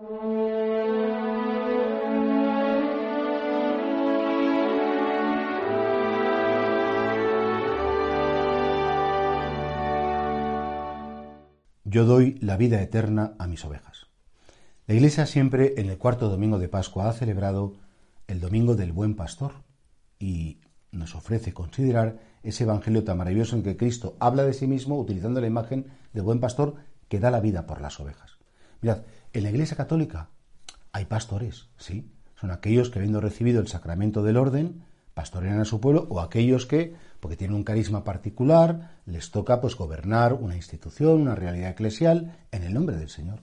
Yo doy la vida eterna a mis ovejas. La Iglesia siempre en el cuarto domingo de Pascua ha celebrado el Domingo del Buen Pastor y nos ofrece considerar ese Evangelio tan maravilloso en que Cristo habla de sí mismo utilizando la imagen del buen pastor que da la vida por las ovejas. Mirad, en la Iglesia Católica hay pastores, sí, son aquellos que habiendo recibido el sacramento del orden, pastorean a su pueblo o aquellos que porque tienen un carisma particular, les toca pues gobernar una institución, una realidad eclesial en el nombre del Señor.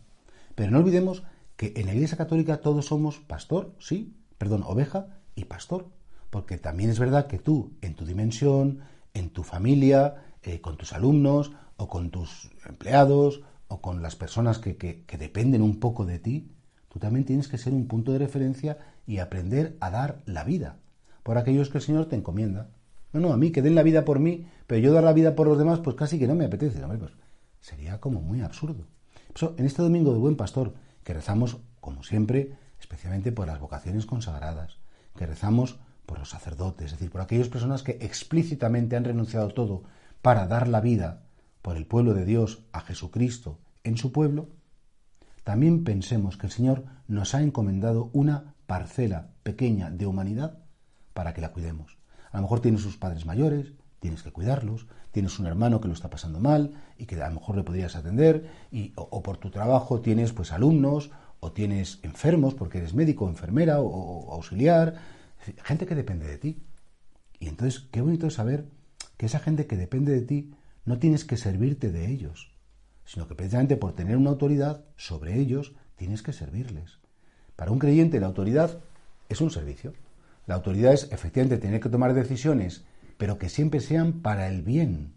Pero no olvidemos que en la Iglesia Católica todos somos pastor, sí, perdón, oveja y pastor, porque también es verdad que tú en tu dimensión, en tu familia, eh, con tus alumnos o con tus empleados o con las personas que, que dependen un poco de ti, tú también tienes que ser un punto de referencia y aprender a dar la vida por aquellos que el Señor te encomienda. No, no, a mí que den la vida por mí, pero yo dar la vida por los demás, pues casi que no me apetece. pues sería como muy absurdo. En este domingo de Buen Pastor, que rezamos, como siempre, especialmente por las vocaciones consagradas, que rezamos por los sacerdotes, es decir, por aquellas personas que explícitamente han renunciado todo para dar la vida por el pueblo de Dios a Jesucristo en su pueblo, también pensemos que el Señor nos ha encomendado una parcela pequeña de humanidad para que la cuidemos. A lo mejor tienes sus padres mayores, tienes que cuidarlos, tienes un hermano que lo está pasando mal y que a lo mejor le podrías atender, y, o, por tu trabajo tienes pues alumnos, o tienes enfermos porque eres médico, enfermera o, auxiliar, gente que depende de ti. Y entonces, qué bonito es saber que esa gente que depende de ti no tienes que servirte de ellos, sino que precisamente por tener una autoridad sobre ellos tienes que servirles. Para un creyente la autoridad es un servicio. La autoridad es efectivamente tener que tomar decisiones, pero que siempre sean para el bien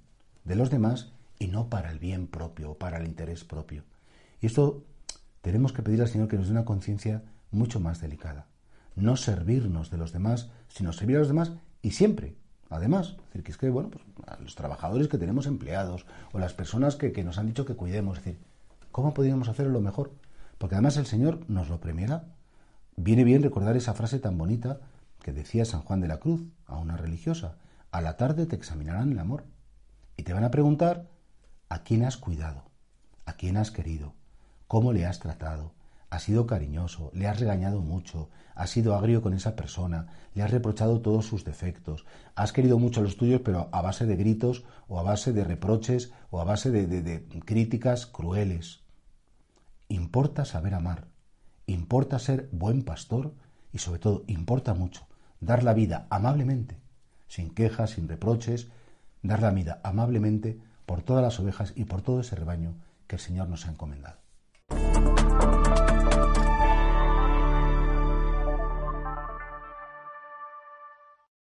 de los demás y no para el bien propio o para el interés propio. Y esto tenemos que pedir al Señor que nos dé una conciencia mucho más delicada. No servirnos de los demás, sino servir a los demás y siempre. Además, decir, que es que, bueno, pues, a los trabajadores que tenemos empleados o las personas que, nos han dicho que cuidemos, es decir, ¿cómo podríamos hacerlo lo mejor? Porque además el Señor nos lo premiará. Viene bien recordar esa frase tan bonita que decía San Juan de la Cruz a una religiosa, a la tarde te examinarán el amor y te van a preguntar a quién has cuidado, a quién has querido, cómo le has tratado, has sido cariñoso, le has regañado mucho, has sido agrio con esa persona, le has reprochado todos sus defectos, has querido mucho a los tuyos, pero a base de gritos o a base de reproches o a base de, de críticas crueles. Importa saber amar, importa ser buen pastor y sobre todo importa mucho dar la vida amablemente, sin quejas, sin reproches, dar la vida amablemente por todas las ovejas y por todo ese rebaño que el Señor nos ha encomendado.